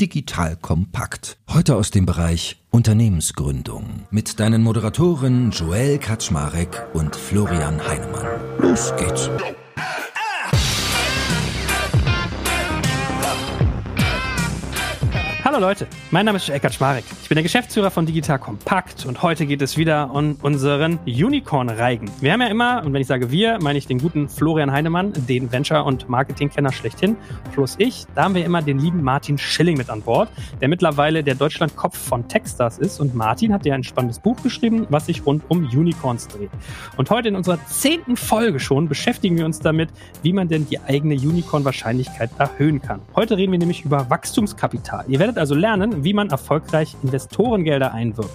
Digital Kompakt. Heute aus dem Bereich Unternehmensgründung mit deinen Moderatoren Joel Kaczmarek und Florian Heinemann. Los geht's. Hallo Leute, mein Name ist Eckart Schmarek. Ich bin der Geschäftsführer von Digital Kompakt und heute geht es wieder um unseren Unicorn-Reigen. Wir haben ja immer, und wenn ich sage wir, meine ich den guten Florian Heinemann, den Venture- und Marketing-Kenner schlechthin, plus ich. Da haben wir immer den lieben Martin Schilling mit an Bord, der mittlerweile der Deutschlandkopf von Techstars ist. Und Martin hat ja ein spannendes Buch geschrieben, was sich rund um Unicorns dreht. Und heute in unserer zehnten Folge schon beschäftigen wir uns damit, wie man denn die eigene Unicorn-Wahrscheinlichkeit erhöhen kann. Heute reden wir nämlich über Wachstumskapital. Ihr werdet also lernen, wie man erfolgreich Investorengelder einwirkt.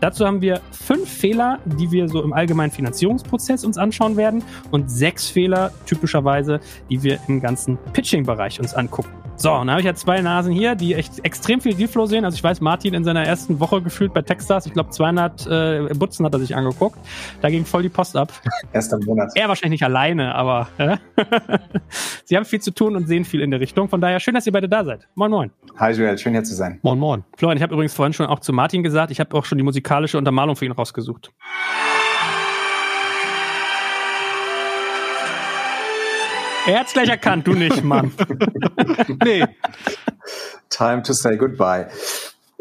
Dazu haben wir fünf Fehler, die wir so im allgemeinen Finanzierungsprozess uns anschauen werden und sechs Fehler typischerweise, die wir im ganzen Pitching-Bereich uns angucken. So, und dann habe ich ja zwei Nasen hier, die echt extrem viel Dealflow sehen. Also ich weiß, Martin in seiner ersten Woche gefühlt bei Texas, ich glaube 200 äh, Butzen hat er sich angeguckt. Da ging voll die Post ab. Erster Monat. Er wahrscheinlich nicht alleine, aber äh? sie haben viel zu tun und sehen viel in der Richtung. Von daher schön, dass ihr beide da seid. Moin, moin. Hi Joel, schön hier zu sein. Moin, moin. Florian, ich habe übrigens vorhin schon auch zu Martin gesagt, ich habe auch schon die musikalische Untermalung für ihn rausgesucht. Er hat's gleich erkannt, du nicht, Mann. nee. Time to say goodbye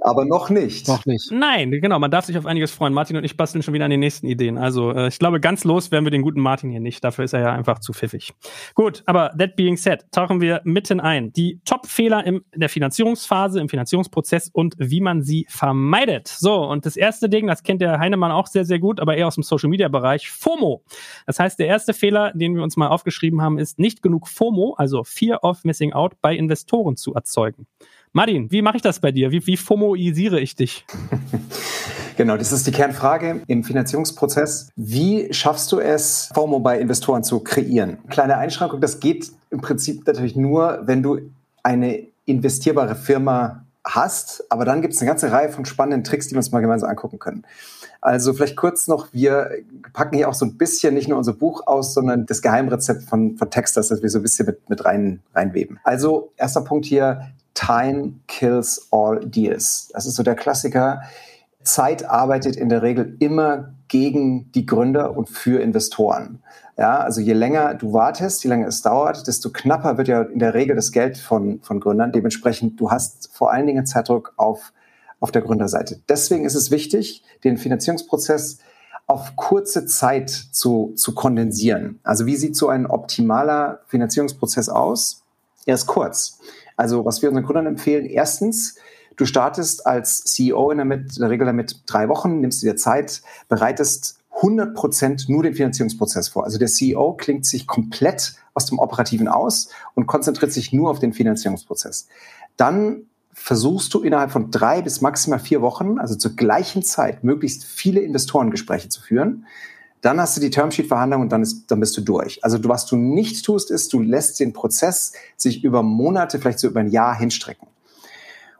aber noch nicht. Noch nicht. Nein, genau, man darf sich auf einiges freuen. Martin und ich basteln schon wieder an den nächsten Ideen. Also äh, ich glaube, ganz los werden wir den guten Martin hier nicht. Dafür ist er ja einfach zu pfiffig. Gut, aber that being said, tauchen wir mitten ein. Die Top-Fehler in der Finanzierungsphase, im Finanzierungsprozess und wie man sie vermeidet. So, und das erste Ding, das kennt der Heinemann auch sehr, sehr gut, aber eher aus dem Social-Media-Bereich, FOMO. Das heißt, der erste Fehler, den wir uns mal aufgeschrieben haben, ist nicht genug FOMO, also Fear of Missing Out, bei Investoren zu erzeugen. Martin, wie mache ich das bei dir? Wie, wie FOMOisiere ich dich? Genau, das ist die Kernfrage im Finanzierungsprozess. Wie schaffst du es, FOMO bei Investoren zu kreieren? Kleine Einschränkung, das geht im Prinzip natürlich nur, wenn du eine investierbare Firma hast, aber dann gibt es eine ganze Reihe von spannenden Tricks, die wir uns mal gemeinsam angucken können. Also vielleicht kurz noch, wir packen hier auch so ein bisschen nicht nur unser Buch aus, sondern das Geheimrezept von, von Textas, das wir so ein bisschen mit, mit rein, reinweben. Also erster Punkt hier, Time kills all deals. Das ist so der Klassiker. Zeit arbeitet in der Regel immer gegen die Gründer und für Investoren. Ja, also je länger du wartest, je länger es dauert, desto knapper wird ja in der Regel das Geld von, von Gründern. Dementsprechend, du hast vor allen Dingen Zeitdruck auf, auf der Gründerseite. Deswegen ist es wichtig, den Finanzierungsprozess auf kurze Zeit zu, zu kondensieren. Also wie sieht so ein optimaler Finanzierungsprozess aus? Er ist kurz. Also was wir unseren Gründern empfehlen, erstens, du startest als CEO in der, mit, in der Regel damit drei Wochen, nimmst dir Zeit, bereitest 100 Prozent nur den Finanzierungsprozess vor. Also der CEO klingt sich komplett aus dem Operativen aus und konzentriert sich nur auf den Finanzierungsprozess. Dann versuchst du innerhalb von drei bis maximal vier Wochen, also zur gleichen Zeit, möglichst viele Investorengespräche zu führen. Dann hast du die Termsheet-Verhandlung und dann, ist, dann bist du durch. Also du, was du nicht tust, ist, du lässt den Prozess sich über Monate, vielleicht so über ein Jahr hinstrecken.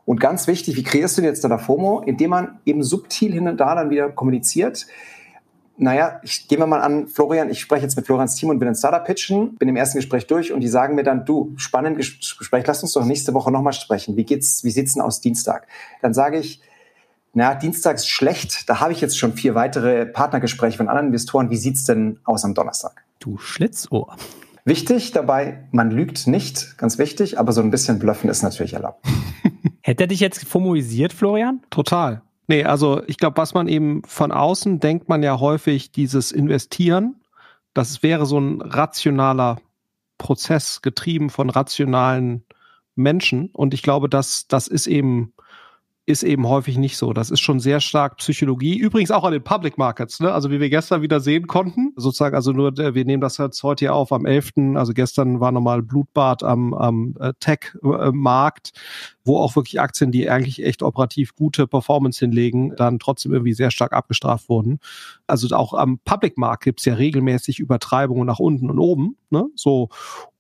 Und ganz wichtig, wie kreierst du jetzt da FOMO? Indem man eben subtil hin und da dann wieder kommuniziert. Naja, ich gehe mal an, Florian, ich spreche jetzt mit Florians Team und will ein Startup pitchen, bin im ersten Gespräch durch und die sagen mir dann, du, spannendes Gespräch, lass uns doch nächste Woche nochmal sprechen. Wie geht's, wie sieht's denn aus Dienstag? Dann sage ich, na, dienstags schlecht, da habe ich jetzt schon vier weitere Partnergespräche von anderen Investoren. Wie sieht's denn aus am Donnerstag? Du Schlitzohr. Wichtig dabei, man lügt nicht, ganz wichtig, aber so ein bisschen Bluffen ist natürlich erlaubt. Hätte er dich jetzt formalisiert, Florian? Total. Nee, also ich glaube, was man eben von außen denkt man ja häufig, dieses Investieren, das wäre so ein rationaler Prozess, getrieben von rationalen Menschen. Und ich glaube, dass das ist eben ist eben häufig nicht so. Das ist schon sehr stark Psychologie. Übrigens auch an den Public Markets, ne? Also wie wir gestern wieder sehen konnten, sozusagen, also nur, äh, wir nehmen das jetzt heute hier auf am 11., also gestern war nochmal Blutbad am, am äh, Tech-Markt wo auch wirklich Aktien, die eigentlich echt operativ gute Performance hinlegen, dann trotzdem irgendwie sehr stark abgestraft wurden. Also auch am Public Markt gibt's ja regelmäßig Übertreibungen nach unten und oben. Ne? So.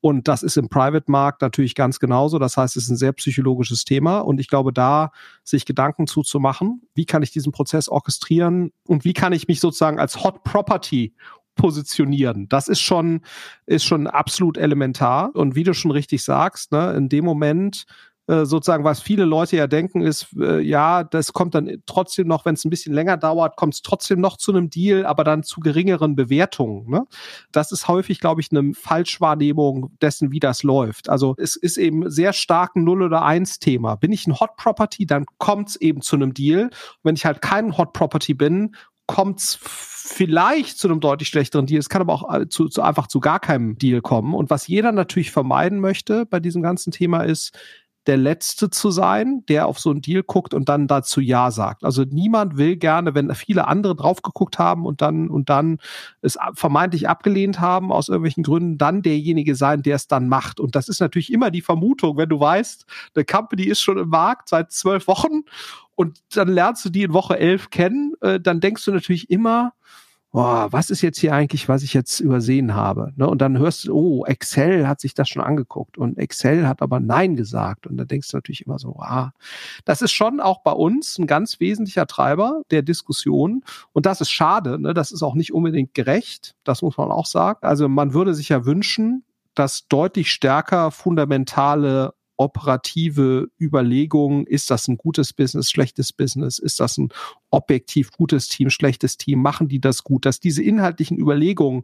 Und das ist im Private Markt natürlich ganz genauso. Das heißt, es ist ein sehr psychologisches Thema. Und ich glaube, da sich Gedanken zuzumachen, wie kann ich diesen Prozess orchestrieren und wie kann ich mich sozusagen als Hot Property positionieren. Das ist schon, ist schon absolut elementar. Und wie du schon richtig sagst, ne, in dem Moment, äh, sozusagen, was viele Leute ja denken, ist, äh, ja, das kommt dann trotzdem noch, wenn es ein bisschen länger dauert, kommt es trotzdem noch zu einem Deal, aber dann zu geringeren Bewertungen. Ne? Das ist häufig, glaube ich, eine Falschwahrnehmung dessen, wie das läuft. Also es ist eben sehr stark ein Null- oder Eins-Thema. Bin ich ein Hot Property, dann kommt es eben zu einem Deal. Wenn ich halt kein Hot Property bin, kommt es vielleicht zu einem deutlich schlechteren Deal. Es kann aber auch äh, zu, zu einfach zu gar keinem Deal kommen. Und was jeder natürlich vermeiden möchte bei diesem ganzen Thema ist, der Letzte zu sein, der auf so einen Deal guckt und dann dazu Ja sagt. Also niemand will gerne, wenn viele andere drauf geguckt haben und dann und dann es vermeintlich abgelehnt haben aus irgendwelchen Gründen, dann derjenige sein, der es dann macht. Und das ist natürlich immer die Vermutung, wenn du weißt, eine Company ist schon im Markt seit zwölf Wochen und dann lernst du die in Woche elf kennen, äh, dann denkst du natürlich immer, oh, was ist jetzt hier eigentlich, was ich jetzt übersehen habe? Ne? Und dann hörst du, oh, Excel hat sich das schon angeguckt und Excel hat aber Nein gesagt. Und dann denkst du natürlich immer so, ah, das ist schon auch bei uns ein ganz wesentlicher Treiber der Diskussion. Und das ist schade, ne? das ist auch nicht unbedingt gerecht, das muss man auch sagen. Also man würde sich ja wünschen, dass deutlich stärker fundamentale operative Überlegungen, ist das ein gutes Business, schlechtes Business, ist das ein objektiv gutes Team, schlechtes Team, machen die das gut, dass diese inhaltlichen Überlegungen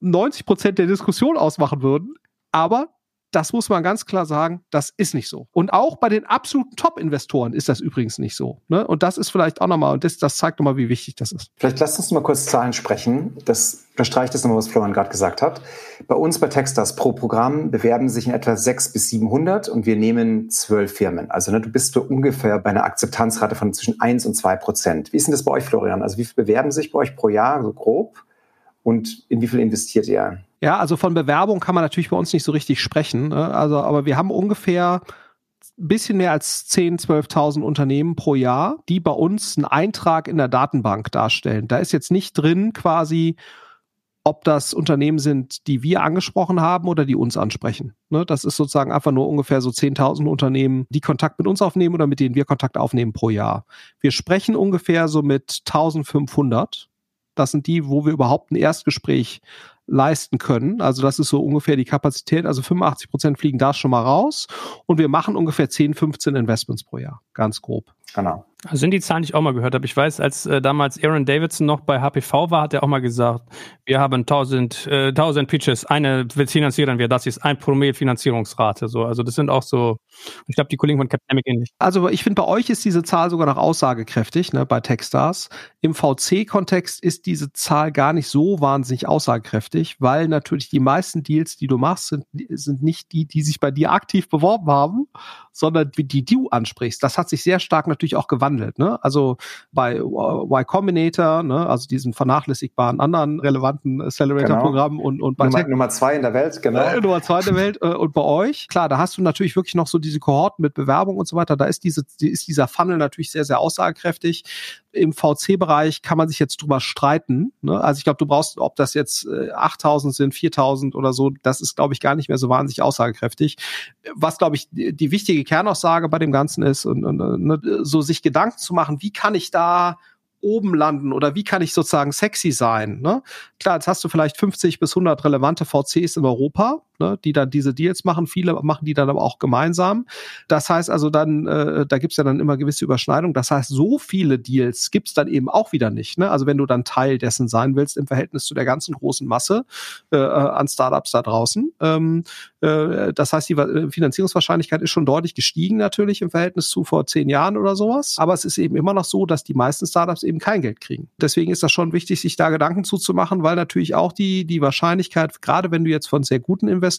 90 Prozent der Diskussion ausmachen würden, aber das muss man ganz klar sagen, das ist nicht so. Und auch bei den absoluten Top-Investoren ist das übrigens nicht so. Ne? Und das ist vielleicht auch nochmal, und das, das zeigt nochmal, wie wichtig das ist. Vielleicht lasst uns mal kurz Zahlen sprechen. Das unterstreicht das nochmal, was Florian gerade gesagt hat. Bei uns bei Techstars pro Programm bewerben sich in etwa 600 bis 700 und wir nehmen zwölf Firmen. Also ne, du bist so ungefähr bei einer Akzeptanzrate von zwischen 1 und 2 Prozent. Wie ist denn das bei euch, Florian? Also wie viele bewerben sich bei euch pro Jahr, so grob? Und in wie viel investiert ihr? Ja, also von Bewerbung kann man natürlich bei uns nicht so richtig sprechen. Ne? Also, aber wir haben ungefähr ein bisschen mehr als 10, 12.000 Unternehmen pro Jahr, die bei uns einen Eintrag in der Datenbank darstellen. Da ist jetzt nicht drin quasi, ob das Unternehmen sind, die wir angesprochen haben oder die uns ansprechen. Ne, das ist sozusagen einfach nur ungefähr so 10.000 Unternehmen, die Kontakt mit uns aufnehmen oder mit denen wir Kontakt aufnehmen pro Jahr. Wir sprechen ungefähr so mit 1.500. Das sind die, wo wir überhaupt ein Erstgespräch leisten können. Also das ist so ungefähr die Kapazität. Also 85 Prozent fliegen da schon mal raus und wir machen ungefähr 10, 15 Investments pro Jahr, ganz grob. Genau. Also sind die Zahlen, die ich auch mal gehört habe. Ich weiß, als äh, damals Aaron Davidson noch bei HPV war, hat er auch mal gesagt, wir haben 1000, äh, 1000 Pitches, eine finanzieren wir, das ist ein Promille Finanzierungsrate. So, also das sind auch so, ich glaube, die Kollegen von Capnemic ähnlich. Also ich finde, bei euch ist diese Zahl sogar noch aussagekräftig, ne, bei Techstars. Im VC-Kontext ist diese Zahl gar nicht so wahnsinnig aussagekräftig, weil natürlich die meisten Deals, die du machst, sind, sind nicht die, die sich bei dir aktiv beworben haben, sondern die, die du ansprichst. Das hat sich sehr stark natürlich auch gewandelt. Ne? Also bei Y Combinator, ne? also diesen vernachlässigbaren anderen relevanten Accelerator-Programm genau. und, und bei Nummer, Tech Nummer zwei in der Welt, genau. Äh, Nummer zwei in der Welt äh, und bei euch, klar, da hast du natürlich wirklich noch so diese Kohorten mit Bewerbung und so weiter. Da ist diese, ist dieser Funnel natürlich sehr, sehr aussagekräftig im VC-Bereich kann man sich jetzt drüber streiten. Ne? Also ich glaube, du brauchst, ob das jetzt äh, 8000 sind, 4000 oder so, das ist, glaube ich, gar nicht mehr so wahnsinnig aussagekräftig. Was, glaube ich, die, die, wichtige Kernaussage bei dem Ganzen ist, und, und, und ne, so sich Gedanken zu machen, wie kann ich da oben landen oder wie kann ich sozusagen sexy sein? Ne? Klar, jetzt hast du vielleicht 50 bis 100 relevante VCs in Europa, ne, die dann diese Deals machen. Viele machen die dann aber auch gemeinsam. Das heißt also dann, äh, da gibt's ja dann immer gewisse Überschneidungen. Das heißt, so viele Deals gibt's dann eben auch wieder nicht. Ne? Also wenn du dann Teil dessen sein willst im Verhältnis zu der ganzen großen Masse äh, an Startups da draußen. Ähm, äh, das heißt, die Finanzierungswahrscheinlichkeit ist schon deutlich gestiegen natürlich im Verhältnis zu vor zehn Jahren oder sowas. Aber es ist eben immer noch so, dass die meisten Startups eben kein Geld kriegen. Deswegen ist das schon wichtig, sich da Gedanken zuzumachen, weil natürlich auch die, die Wahrscheinlichkeit, gerade wenn du jetzt von sehr guten Investoren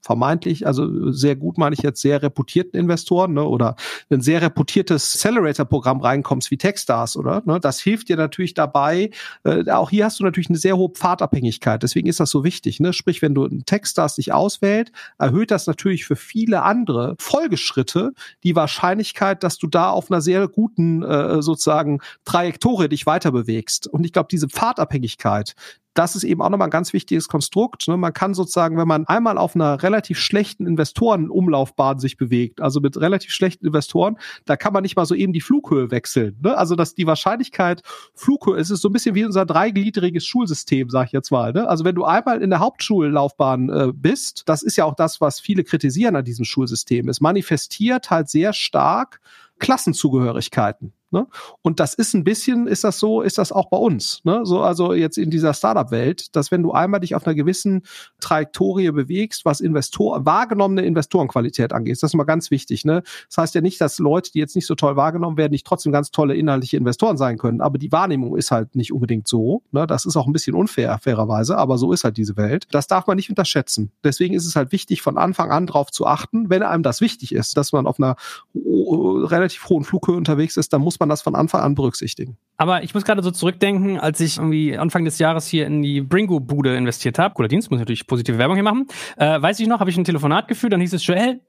vermeintlich, also sehr gut meine ich jetzt sehr reputierten Investoren ne, oder ein sehr reputiertes Accelerator-Programm reinkommst wie Techstars, oder? Ne, das hilft dir natürlich dabei. Äh, auch hier hast du natürlich eine sehr hohe Pfadabhängigkeit. Deswegen ist das so wichtig. Ne? Sprich, wenn du einen Techstars dich auswählt, erhöht das natürlich für viele andere Folgeschritte die Wahrscheinlichkeit, dass du da auf einer sehr guten äh, sozusagen Trajektorie dich weiter bewegst. Und ich glaube, diese Pfadabhängigkeit, das ist eben auch nochmal ein ganz wichtiges Konstrukt. Ne? Man kann sozusagen, wenn man einmal auf einer relativ schlechten Investorenumlaufbahn sich bewegt, also mit relativ schlechten Investoren, da kann man nicht mal so eben die Flughöhe wechseln. Ne? Also dass die Wahrscheinlichkeit Flughöhe, es ist so ein bisschen wie unser dreigliedriges Schulsystem, sag ich jetzt mal. Ne? Also wenn du einmal in der Hauptschullaufbahn äh, bist, das ist ja auch das, was viele kritisieren an diesem Schulsystem. Es manifestiert halt sehr stark Klassenzugehörigkeiten. Ne? Und das ist ein bisschen, ist das so, ist das auch bei uns. Ne? So, also jetzt in dieser Startup-Welt, dass wenn du einmal dich auf einer gewissen Trajektorie bewegst, was Investor, wahrgenommene Investorenqualität angeht, das ist mal ganz wichtig. Ne? Das heißt ja nicht, dass Leute, die jetzt nicht so toll wahrgenommen werden, nicht trotzdem ganz tolle inhaltliche Investoren sein können. Aber die Wahrnehmung ist halt nicht unbedingt so. Ne? Das ist auch ein bisschen unfair, fairerweise, aber so ist halt diese Welt. Das darf man nicht unterschätzen. Deswegen ist es halt wichtig, von Anfang an drauf zu achten, wenn einem das wichtig ist, dass man auf einer relativ hohen Flughöhe unterwegs ist, dann muss man das von Anfang an berücksichtigen. Aber ich muss gerade so zurückdenken, als ich irgendwie Anfang des Jahres hier in die Bringo-Bude investiert habe. Cooler Dienst, muss ich natürlich positive Werbung hier machen. Äh, weiß ich noch, habe ich ein Telefonat geführt, dann hieß es, Joel,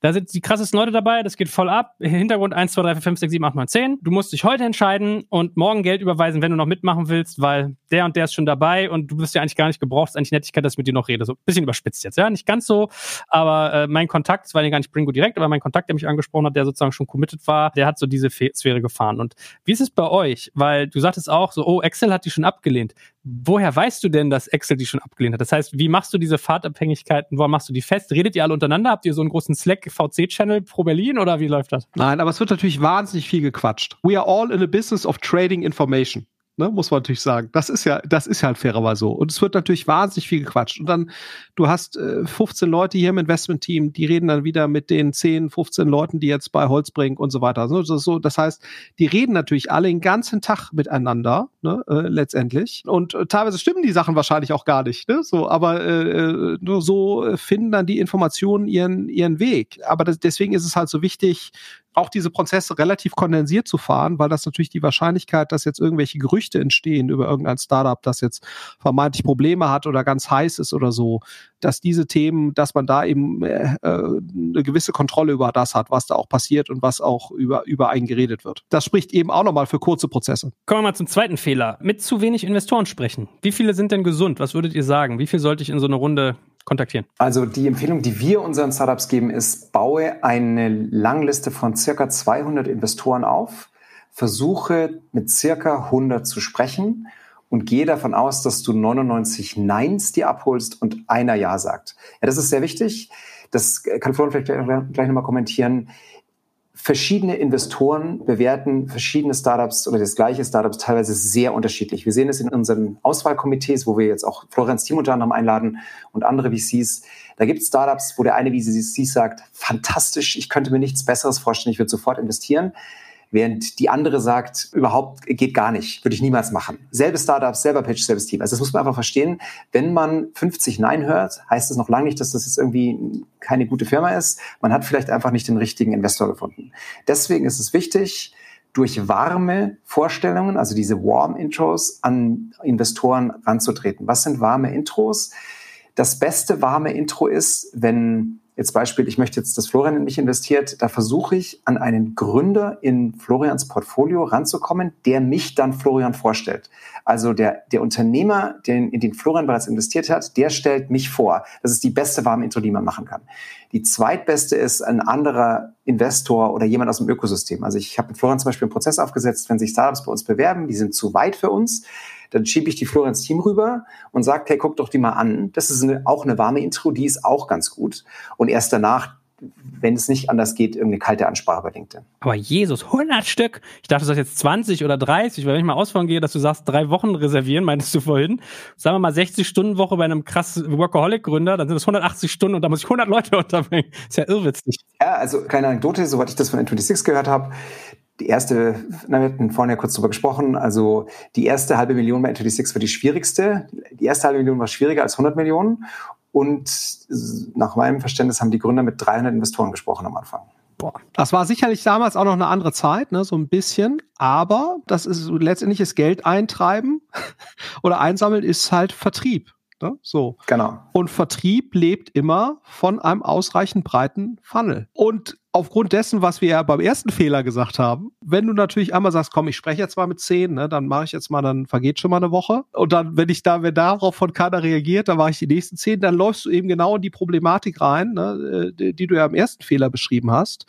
da sind die krassesten Leute dabei, das geht voll ab. Hintergrund 1, 2, 3, 4, 5, 6, 7, 8, 9, 10. Du musst dich heute entscheiden und morgen Geld überweisen, wenn du noch mitmachen willst, weil der und der ist schon dabei und du bist ja eigentlich gar nicht gebraucht. Es ist eigentlich Nettigkeit, dass ich mit dir noch rede. So ein bisschen überspitzt jetzt, ja. Nicht ganz so, aber äh, mein Kontakt, es war ja gar nicht Bringo direkt, aber mein Kontakt, der mich angesprochen hat, der sozusagen schon committed war, der hat so diese Sphäre gefahren. Und wie ist es bei euch? Weil du sagtest auch so, oh, Excel hat die schon abgelehnt. Woher weißt du denn, dass Excel die schon abgelehnt hat? Das heißt, wie machst du diese Fahrtabhängigkeiten? Woher machst du die fest? Redet ihr alle untereinander? Habt ihr so einen großen Slack-VC-Channel pro Berlin oder wie läuft das? Nein, aber es wird natürlich wahnsinnig viel gequatscht. We are all in a business of trading information ne, muss man natürlich sagen. Das ist ja, das ist halt fairerweise so. Und es wird natürlich wahnsinnig viel gequatscht. Und dann, du hast äh, 15 Leute hier im Investment-Team, die reden dann wieder mit den 10, 15 Leuten, die jetzt bei Holzbrink und so weiter. Also, das, so, das heißt, die reden natürlich alle den ganzen Tag miteinander, ne, äh, letztendlich. Und äh, teilweise stimmen die Sachen wahrscheinlich auch gar nicht, ne? So, aber äh, äh nur so finden dann die Informationen ihren, ihren Weg. Aber das, deswegen ist es halt so wichtig, auch diese Prozesse relativ kondensiert zu fahren, weil das natürlich die Wahrscheinlichkeit, dass jetzt irgendwelche Gerüchte entstehen über irgendein Startup, das jetzt vermeintlich Probleme hat oder ganz heiß ist oder so, dass diese Themen, dass man da eben äh, äh, eine gewisse Kontrolle über das hat, was da auch passiert und was auch über, über einen geredet wird. Das spricht eben auch nochmal für kurze Prozesse. Kommen wir mal zum zweiten Fehler. Mit zu wenig Investoren sprechen. Wie viele sind denn gesund? Was würdet ihr sagen? Wie viel sollte ich in so eine Runde kontaktieren? Also die Empfehlung, die wir unseren Startups geben, ist, baue eine Langliste von circa 200 Investoren auf, versuche mit circa 100 zu sprechen und gehe davon aus, dass du 99 Neins dir abholst und einer Ja sagt. Ja, das ist sehr wichtig. Das kann Florian vielleicht gleich nochmal kommentieren verschiedene Investoren bewerten verschiedene Startups oder das gleiche Startups teilweise sehr unterschiedlich. Wir sehen es in unseren Auswahlkomitees, wo wir jetzt auch Florians Team unter anderem einladen und andere VCs. Da gibt es Startups, wo der eine VC sagt, fantastisch, ich könnte mir nichts Besseres vorstellen, ich würde sofort investieren während die andere sagt, überhaupt geht gar nicht, würde ich niemals machen. Selbe Startup, selber Pitch, selbes Team. Also das muss man einfach verstehen. Wenn man 50 Nein hört, heißt das noch lange nicht, dass das jetzt irgendwie keine gute Firma ist. Man hat vielleicht einfach nicht den richtigen Investor gefunden. Deswegen ist es wichtig, durch warme Vorstellungen, also diese Warm Intros, an Investoren ranzutreten. Was sind warme Intros? Das beste warme Intro ist, wenn Jetzt Beispiel, ich möchte jetzt, dass Florian in mich investiert, da versuche ich an einen Gründer in Florians Portfolio ranzukommen, der mich dann Florian vorstellt. Also der, der Unternehmer, den, in den Florian bereits investiert hat, der stellt mich vor. Das ist die beste warme Intro, die man machen kann. Die zweitbeste ist ein anderer Investor oder jemand aus dem Ökosystem. Also ich habe mit Florian zum Beispiel einen Prozess aufgesetzt, wenn sich Startups bei uns bewerben, die sind zu weit für uns dann schiebe ich die Florian ins Team rüber und sage, hey, guck doch die mal an. Das ist eine, auch eine warme Intro, die ist auch ganz gut. Und erst danach wenn es nicht anders geht, irgendeine kalte Ansprache bei LinkedIn. Aber Jesus, 100 Stück? Ich dachte, du sagst jetzt 20 oder 30, weil wenn ich mal ausfahren gehe, dass du sagst, drei Wochen reservieren, meintest du vorhin. Sagen wir mal 60-Stunden-Woche bei einem krass Workaholic-Gründer, dann sind das 180 Stunden und da muss ich 100 Leute unterbringen. Ist ja irrwitzig. Ja, also kleine Anekdote, soweit ich das von N26 gehört habe die erste, na, wir hatten vorhin ja kurz drüber gesprochen, also die erste halbe Million bei N26 war die schwierigste. Die erste halbe Million war schwieriger als 100 Millionen. Und nach meinem Verständnis haben die Gründer mit 300 Investoren gesprochen am Anfang. Boah. Das war sicherlich damals auch noch eine andere Zeit, ne, so ein bisschen. Aber das ist letztendlich das Geld eintreiben oder einsammeln ist halt Vertrieb. Ne? So. Genau. Und Vertrieb lebt immer von einem ausreichend breiten Funnel. Und aufgrund dessen, was wir ja beim ersten Fehler gesagt haben, wenn du natürlich einmal sagst, komm, ich spreche jetzt mal mit zehn, ne, dann mache ich jetzt mal, dann vergeht schon mal eine Woche. Und dann, wenn ich da, wenn darauf von keiner reagiert, dann mache ich die nächsten zehn, dann läufst du eben genau in die Problematik rein, ne, die, die du ja im ersten Fehler beschrieben hast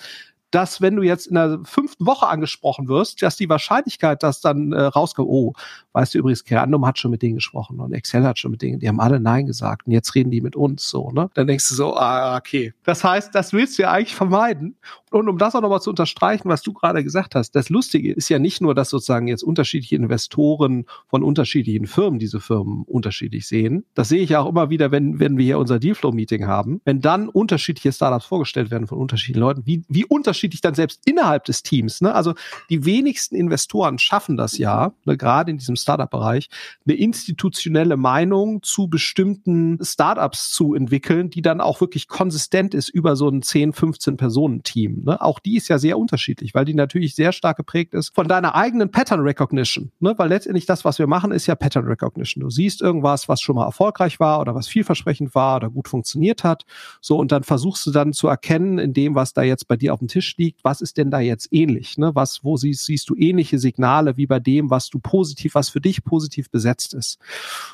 dass wenn du jetzt in der fünften Woche angesprochen wirst, dass die Wahrscheinlichkeit, dass dann äh, rauskommt, oh, weißt du übrigens, Kerandum hat schon mit denen gesprochen und Excel hat schon mit denen, die haben alle Nein gesagt und jetzt reden die mit uns so, ne? Dann denkst du so, ah, okay. Das heißt, das willst du ja eigentlich vermeiden. Und um das auch nochmal zu unterstreichen, was du gerade gesagt hast, das Lustige ist ja nicht nur, dass sozusagen jetzt unterschiedliche Investoren von unterschiedlichen Firmen diese Firmen unterschiedlich sehen. Das sehe ich ja auch immer wieder, wenn, wenn wir hier unser Dealflow-Meeting haben. Wenn dann unterschiedliche Startups vorgestellt werden von unterschiedlichen Leuten, wie, wie unterschiedlich dann selbst innerhalb des Teams, ne? Also die wenigsten Investoren schaffen das ja, ne, gerade in diesem Startup-Bereich, eine institutionelle Meinung zu bestimmten Startups zu entwickeln, die dann auch wirklich konsistent ist über so ein 10, 15 Personen-Team. Ne? Auch die ist ja sehr unterschiedlich, weil die natürlich sehr stark geprägt ist von deiner eigenen Pattern Recognition. Ne? Weil letztendlich das, was wir machen, ist ja Pattern Recognition. Du siehst irgendwas, was schon mal erfolgreich war oder was vielversprechend war oder gut funktioniert hat. So, und dann versuchst du dann zu erkennen, in dem, was da jetzt bei dir auf dem Tisch liegt, was ist denn da jetzt ähnlich? Ne? Was, wo siehst, siehst du ähnliche Signale wie bei dem, was du positiv, was für dich positiv besetzt ist?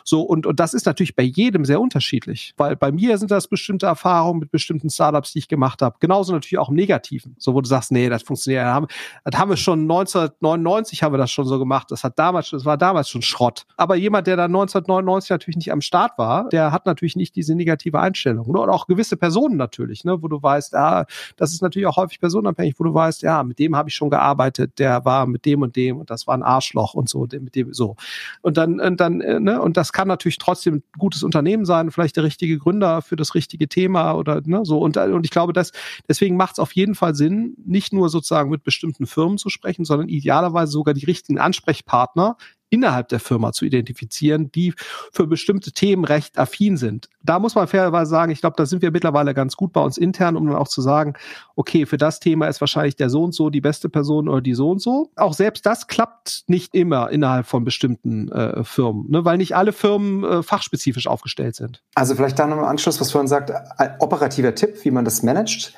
So, und, und das ist natürlich bei jedem sehr unterschiedlich, weil bei mir sind das bestimmte Erfahrungen mit bestimmten Startups, die ich gemacht habe. Genauso natürlich auch im Negativen. So, wo du sagst, nee, das funktioniert. Das haben, das haben wir schon 1999 haben wir das schon so gemacht. Das hat damals, das war damals schon Schrott. Aber jemand, der da 1999 natürlich nicht am Start war, der hat natürlich nicht diese negative Einstellung. Und auch gewisse Personen natürlich, ne, wo du weißt, ja, das ist natürlich auch häufig personenabhängig, wo du weißt, ja, mit dem habe ich schon gearbeitet, der war mit dem und dem und das war ein Arschloch und so, mit dem so. Und dann, und dann, äh, ne, und das kann natürlich trotzdem ein gutes Unternehmen sein, vielleicht der richtige Gründer für das richtige Thema oder ne, so. Und, und ich glaube, dass deswegen macht es auf jeden Fall Sinn, nicht nur sozusagen mit bestimmten Firmen zu sprechen, sondern idealerweise sogar die richtigen Ansprechpartner innerhalb der Firma zu identifizieren, die für bestimmte Themen recht affin sind. Da muss man fairerweise sagen, ich glaube, da sind wir mittlerweile ganz gut bei uns intern, um dann auch zu sagen, okay, für das Thema ist wahrscheinlich der so und so die beste Person oder die so und so. Auch selbst das klappt nicht immer innerhalb von bestimmten äh, Firmen, ne, weil nicht alle Firmen äh, fachspezifisch aufgestellt sind. Also vielleicht da noch im Anschluss, was vorhin sagt, operativer Tipp, wie man das managt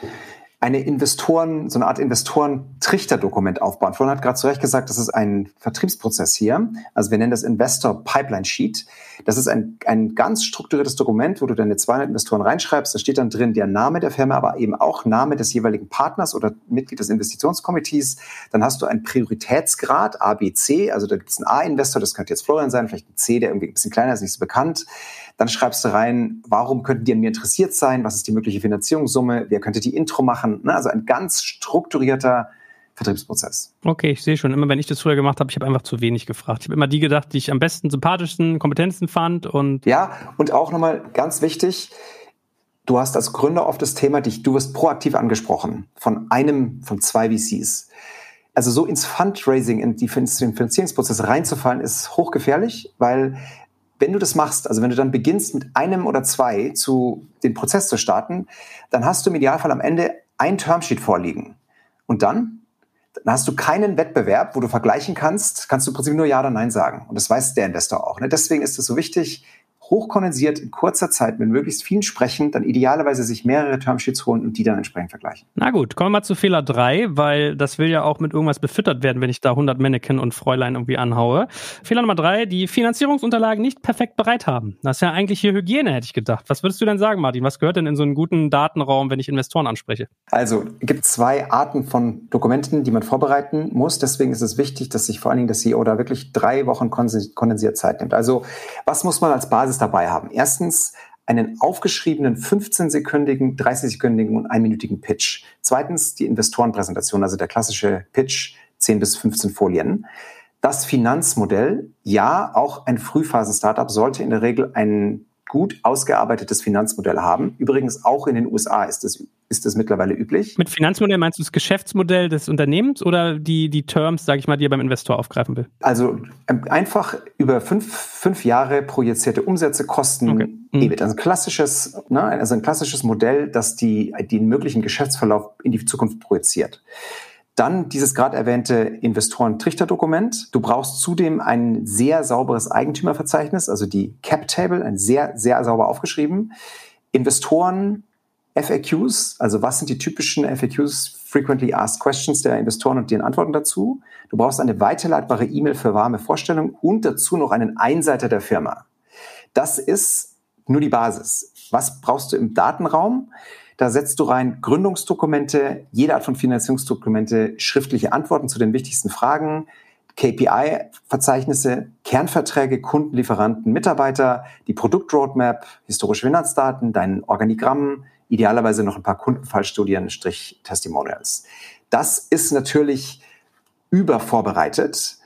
eine Investoren, so eine Art Investoren-Trichterdokument aufbauen. Vorhin hat gerade zu Recht gesagt, das ist ein Vertriebsprozess hier. Also wir nennen das Investor Pipeline Sheet. Das ist ein, ein ganz strukturiertes Dokument, wo du deine 200 Investoren reinschreibst. Da steht dann drin der Name der Firma, aber eben auch Name des jeweiligen Partners oder Mitglied des Investitionskomitees. Dann hast du einen Prioritätsgrad, A, B, C. Also da gibt es einen A-Investor, das könnte jetzt Florian sein, vielleicht ein C, der irgendwie ein bisschen kleiner ist, nicht so bekannt. Dann schreibst du rein, warum könnten die an mir interessiert sein? Was ist die mögliche Finanzierungssumme? Wer könnte die Intro machen? Ne? Also ein ganz strukturierter Vertriebsprozess. Okay, ich sehe schon. Immer wenn ich das früher gemacht habe, ich habe einfach zu wenig gefragt. Ich habe immer die gedacht, die ich am besten, sympathischsten, kompetentesten fand und ja und auch nochmal ganz wichtig. Du hast als Gründer oft das Thema, dich, du wirst proaktiv angesprochen von einem von zwei VCs. Also so ins Fundraising, in die, den Finanzierungsprozess reinzufallen, ist hochgefährlich, weil wenn du das machst, also wenn du dann beginnst mit einem oder zwei zu den Prozess zu starten, dann hast du im Idealfall am Ende ein Termsheet vorliegen. Und dann, dann hast du keinen Wettbewerb, wo du vergleichen kannst, kannst du im Prinzip nur Ja oder Nein sagen. Und das weiß der Investor auch. Ne? Deswegen ist es so wichtig, hochkondensiert in kurzer Zeit mit möglichst vielen sprechen, dann idealerweise sich mehrere Termsheets holen und die dann entsprechend vergleichen. Na gut, kommen wir mal zu Fehler 3, weil das will ja auch mit irgendwas befüttert werden, wenn ich da 100 Mannequin und Fräulein irgendwie anhaue. Fehler Nummer 3, die Finanzierungsunterlagen nicht perfekt bereit haben. Das ist ja eigentlich hier Hygiene, hätte ich gedacht. Was würdest du denn sagen, Martin? Was gehört denn in so einen guten Datenraum, wenn ich Investoren anspreche? Also, es gibt zwei Arten von Dokumenten, die man vorbereiten muss. Deswegen ist es wichtig, dass sich vor allen Dingen der CEO da wirklich drei Wochen kondensiert Zeit nimmt. Also, was muss man als Basis dabei haben. Erstens einen aufgeschriebenen 15-sekündigen, 30-sekündigen und einminütigen Pitch. Zweitens die Investorenpräsentation, also der klassische Pitch, 10 bis 15 Folien. Das Finanzmodell, ja, auch ein Frühphasen-Startup sollte in der Regel ein gut ausgearbeitetes Finanzmodell haben. Übrigens auch in den USA ist das, ist das mittlerweile üblich. Mit Finanzmodell meinst du das Geschäftsmodell des Unternehmens oder die, die Terms, sage ich mal, die er beim Investor aufgreifen will? Also ähm, einfach über fünf, fünf Jahre projizierte Umsätze, Kosten, okay. mhm. EBIT. Also ein klassisches, ne, also ein klassisches Modell, das die, den möglichen Geschäftsverlauf in die Zukunft projiziert. Dann dieses gerade erwähnte Investoren-Trichter-Dokument. Du brauchst zudem ein sehr sauberes Eigentümerverzeichnis, also die Cap-Table, ein sehr, sehr sauber aufgeschrieben. Investoren, FAQs, also was sind die typischen FAQs, Frequently Asked Questions der Investoren und deren Antworten dazu. Du brauchst eine weiterleitbare E-Mail für warme Vorstellungen und dazu noch einen Einseiter der Firma. Das ist nur die Basis. Was brauchst du im Datenraum? Da setzt du rein Gründungsdokumente, jede Art von Finanzierungsdokumente, schriftliche Antworten zu den wichtigsten Fragen, KPI-Verzeichnisse, Kernverträge, Kunden, Lieferanten, Mitarbeiter, die Produktroadmap, historische Finanzdaten, dein Organigramm, idealerweise noch ein paar Kundenfallstudien, Strich Testimonials. Das ist natürlich übervorbereitet.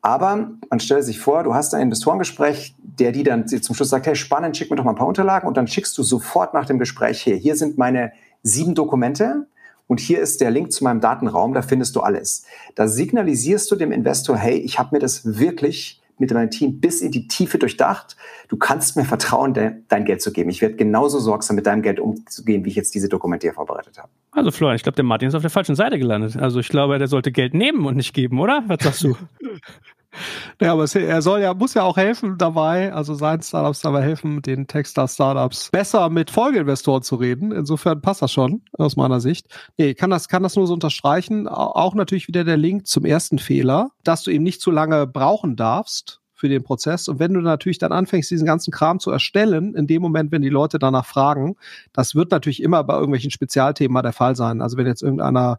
Aber man stellt sich vor, du hast ein Investorengespräch, der die dann zum Schluss sagt, hey, spannend, schick mir doch mal ein paar Unterlagen und dann schickst du sofort nach dem Gespräch her. Hier sind meine sieben Dokumente und hier ist der Link zu meinem Datenraum, da findest du alles. Da signalisierst du dem Investor, hey, ich habe mir das wirklich mit meinem Team bis in die Tiefe durchdacht. Du kannst mir vertrauen, de dein Geld zu geben. Ich werde genauso sorgsam mit deinem Geld umzugehen, wie ich jetzt diese Dokumente hier vorbereitet habe. Also Florian, ich glaube, der Martin ist auf der falschen Seite gelandet. Also ich glaube, der sollte Geld nehmen und nicht geben, oder? Was sagst du? Ja, aber er soll ja, muss ja auch helfen dabei, also seinen Startups dabei helfen, den Techstar-Startups besser mit Folgeinvestoren zu reden. Insofern passt das schon, aus meiner Sicht. Nee, kann das, kann das nur so unterstreichen. Auch natürlich wieder der Link zum ersten Fehler, dass du eben nicht zu lange brauchen darfst, für den Prozess. Und wenn du natürlich dann anfängst, diesen ganzen Kram zu erstellen, in dem Moment, wenn die Leute danach fragen, das wird natürlich immer bei irgendwelchen Spezialthemen mal der Fall sein. Also wenn jetzt irgendeiner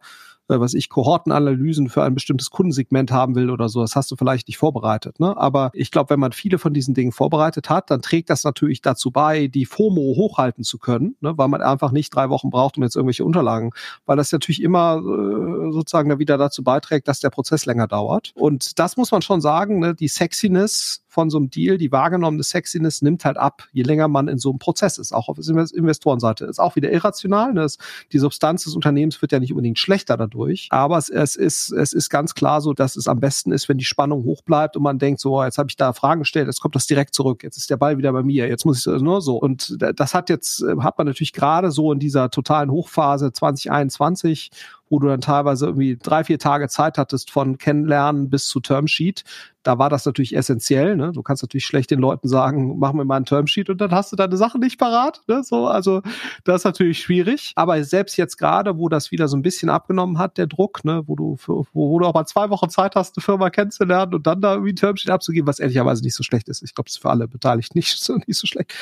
äh, was ich, Kohortenanalysen für ein bestimmtes Kundensegment haben will oder so. Das hast du vielleicht nicht vorbereitet. Ne? Aber ich glaube, wenn man viele von diesen Dingen vorbereitet hat, dann trägt das natürlich dazu bei, die FOMO hochhalten zu können, ne? weil man einfach nicht drei Wochen braucht, um jetzt irgendwelche Unterlagen, weil das natürlich immer äh, sozusagen wieder dazu beiträgt, dass der Prozess länger dauert. Und das muss man schon sagen, ne? die Sexiness von so einem Deal, die wahrgenommene Sexiness nimmt halt ab, je länger man in so einem Prozess ist, auch auf Investorenseite. Ist auch wieder irrational. Ne? Die Substanz des Unternehmens wird ja nicht unbedingt schlechter dadurch, aber es, es, ist, es ist ganz klar so, dass es am besten ist, wenn die Spannung hoch bleibt und man denkt, so, jetzt habe ich da Fragen gestellt, jetzt kommt das direkt zurück, jetzt ist der Ball wieder bei mir, jetzt muss ich nur so. Und das hat jetzt, hat man natürlich gerade so in dieser totalen Hochphase 2021 wo du dann teilweise irgendwie drei, vier Tage Zeit hattest von Kennenlernen bis zu Termsheet. Da war das natürlich essentiell. Ne? Du kannst natürlich schlecht den Leuten sagen, mach mir mal ein Termsheet und dann hast du deine Sachen nicht parat. Ne? So, also das ist natürlich schwierig. Aber selbst jetzt gerade, wo das wieder so ein bisschen abgenommen hat, der Druck, ne? wo du für, wo, wo du auch mal zwei Wochen Zeit hast, eine Firma kennenzulernen und dann da irgendwie ein Termsheet abzugeben, was ehrlicherweise nicht so schlecht ist. Ich glaube, es ist für alle Beteiligten nicht so, nicht so schlecht.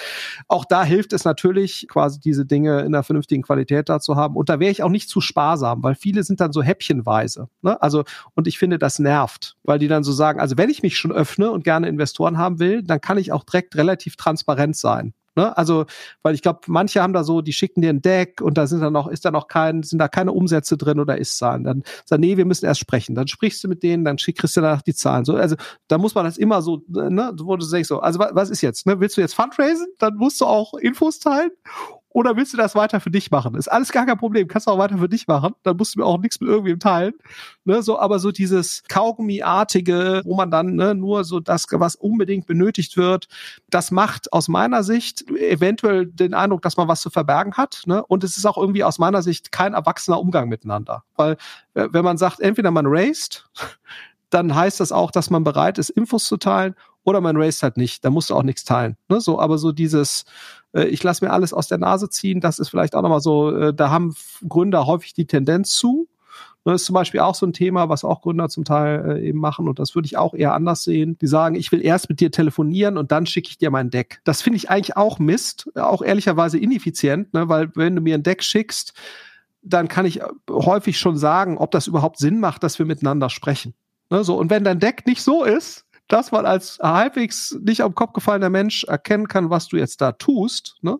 Auch da hilft es natürlich, quasi diese Dinge in einer vernünftigen Qualität da zu haben. Und da wäre ich auch nicht zu sparsam, weil viele sind dann so häppchenweise. Ne? Also, und ich finde, das nervt, weil die dann so sagen, also wenn ich mich schon öffne und gerne Investoren haben will, dann kann ich auch direkt relativ transparent sein. Ne? Also, weil ich glaube, manche haben da so, die schicken dir ein Deck und da sind dann noch, ist da noch kein, sind da keine Umsätze drin oder ist Zahlen. Dann sagen, nee, wir müssen erst sprechen. Dann sprichst du mit denen, dann kriegst du danach die Zahlen. So, also da muss man das immer so, ne, wo du sagst so, also was, was ist jetzt? Ne? Willst du jetzt Fundraisen? Dann musst du auch Infos teilen oder willst du das weiter für dich machen? Ist alles gar kein Problem. Kannst du auch weiter für dich machen. Dann musst du mir auch nichts mit irgendwem teilen. Ne, so, aber so dieses Kaugummiartige, wo man dann ne, nur so das, was unbedingt benötigt wird, das macht aus meiner Sicht eventuell den Eindruck, dass man was zu verbergen hat. Ne? Und es ist auch irgendwie aus meiner Sicht kein erwachsener Umgang miteinander. Weil, wenn man sagt, entweder man raced, dann heißt das auch, dass man bereit ist, Infos zu teilen, oder man raced halt nicht. Da musst du auch nichts teilen. Ne? So, aber so dieses, äh, ich lasse mir alles aus der Nase ziehen, das ist vielleicht auch nochmal so, äh, da haben Gründer häufig die Tendenz zu. Das ist zum Beispiel auch so ein Thema, was auch Gründer zum Teil äh, eben machen und das würde ich auch eher anders sehen. Die sagen, ich will erst mit dir telefonieren und dann schicke ich dir mein Deck. Das finde ich eigentlich auch Mist, auch ehrlicherweise ineffizient, ne? weil wenn du mir ein Deck schickst, dann kann ich häufig schon sagen, ob das überhaupt Sinn macht, dass wir miteinander sprechen. Ne? So, und wenn dein Deck nicht so ist, dass man als halbwegs nicht am Kopf gefallener Mensch erkennen kann, was du jetzt da tust, ne?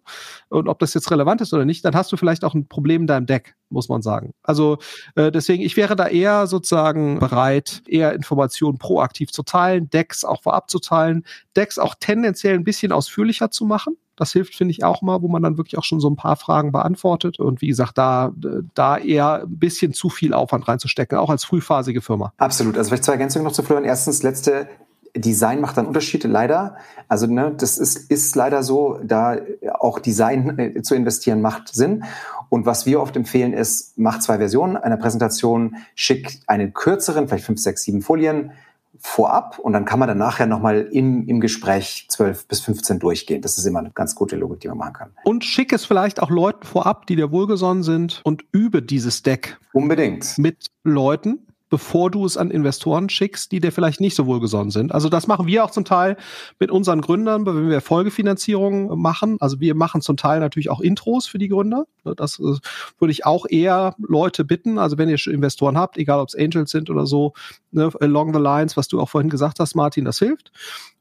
Und ob das jetzt relevant ist oder nicht, dann hast du vielleicht auch ein Problem in deinem Deck, muss man sagen. Also äh, deswegen, ich wäre da eher sozusagen bereit, eher Informationen proaktiv zu teilen, Decks auch vorab zu teilen, Decks auch tendenziell ein bisschen ausführlicher zu machen. Das hilft, finde ich, auch mal, wo man dann wirklich auch schon so ein paar Fragen beantwortet. Und wie gesagt, da, da eher ein bisschen zu viel Aufwand reinzustecken, auch als frühphasige Firma. Absolut. Also vielleicht zwei Ergänzungen noch zu Florian. Erstens, letzte Design macht dann Unterschiede, leider. Also ne, das ist, ist leider so, da auch Design äh, zu investieren macht Sinn. Und was wir oft empfehlen ist, mach zwei Versionen einer Präsentation, schick einen kürzeren, vielleicht fünf, sechs, sieben Folien, vorab und dann kann man dann nachher nochmal im, im Gespräch 12 bis 15 durchgehen. Das ist immer eine ganz gute Logik, die man machen kann. Und schick es vielleicht auch Leuten vorab, die dir wohlgesonnen sind und übe dieses Deck. Unbedingt. Mit Leuten, bevor du es an Investoren schickst, die dir vielleicht nicht so wohlgesonnen sind. Also das machen wir auch zum Teil mit unseren Gründern, wenn wir Folgefinanzierungen machen. Also wir machen zum Teil natürlich auch Intros für die Gründer. Das äh, würde ich auch eher Leute bitten. Also wenn ihr Investoren habt, egal ob es Angels sind oder so, ne, along the lines, was du auch vorhin gesagt hast, Martin, das hilft.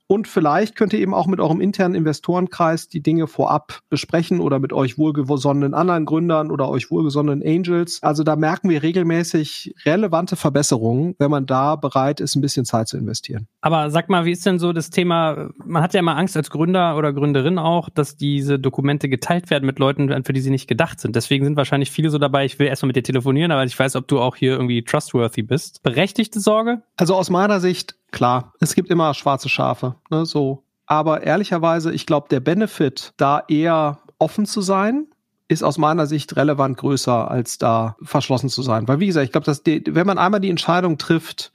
Und vielleicht könnt ihr eben auch mit eurem internen Investorenkreis die Dinge vorab besprechen oder mit euch wohlgesonnenen anderen Gründern oder euch wohlgesonnenen Angels. Also da merken wir regelmäßig relevante Verbesserungen, wenn man da bereit ist, ein bisschen Zeit zu investieren. Aber sag mal, wie ist denn so das Thema? Man hat ja immer Angst als Gründer oder Gründerin auch, dass diese Dokumente geteilt werden mit Leuten, für die sie nicht gedacht sind. Deswegen sind wahrscheinlich viele so dabei, ich will erstmal mit dir telefonieren, aber ich weiß, ob du auch hier irgendwie trustworthy bist. Berechtigte Sorge? Also aus meiner Sicht klar, es gibt immer schwarze Schafe, ne, so. Aber ehrlicherweise, ich glaube, der Benefit, da eher offen zu sein, ist aus meiner Sicht relevant größer, als da verschlossen zu sein. Weil, wie gesagt, ich glaube, dass die, wenn man einmal die Entscheidung trifft,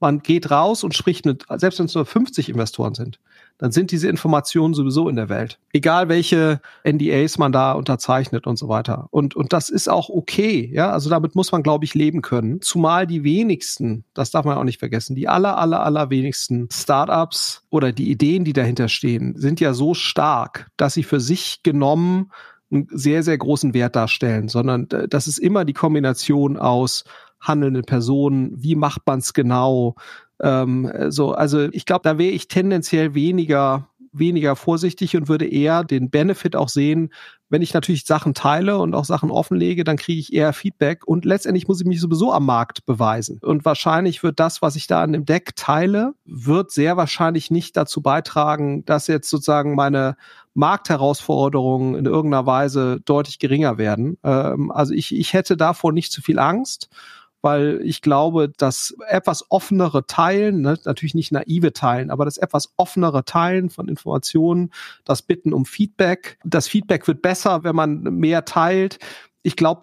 man geht raus und spricht mit, selbst wenn es nur 50 Investoren sind, dann sind diese Informationen sowieso in der Welt. Egal welche NDAs man da unterzeichnet und so weiter. Und, und das ist auch okay. Ja, also damit muss man, glaube ich, leben können. Zumal die wenigsten, das darf man auch nicht vergessen, die aller, aller, aller wenigsten Startups oder die Ideen, die dahinter stehen, sind ja so stark, dass sie für sich genommen einen sehr, sehr großen Wert darstellen, sondern äh, das ist immer die Kombination aus handelnden Personen, wie macht man es genau, ähm, so, also ich glaube, da wäre ich tendenziell weniger weniger vorsichtig und würde eher den Benefit auch sehen, wenn ich natürlich Sachen teile und auch Sachen offenlege, dann kriege ich eher Feedback und letztendlich muss ich mich sowieso am Markt beweisen. Und wahrscheinlich wird das, was ich da an dem Deck teile, wird sehr wahrscheinlich nicht dazu beitragen, dass jetzt sozusagen meine Marktherausforderungen in irgendeiner Weise deutlich geringer werden. Ähm, also ich, ich hätte davor nicht zu viel Angst weil ich glaube, dass etwas offenere Teilen, ne, natürlich nicht naive Teilen, aber das etwas offenere Teilen von Informationen, das Bitten um Feedback, das Feedback wird besser, wenn man mehr teilt. Ich glaube,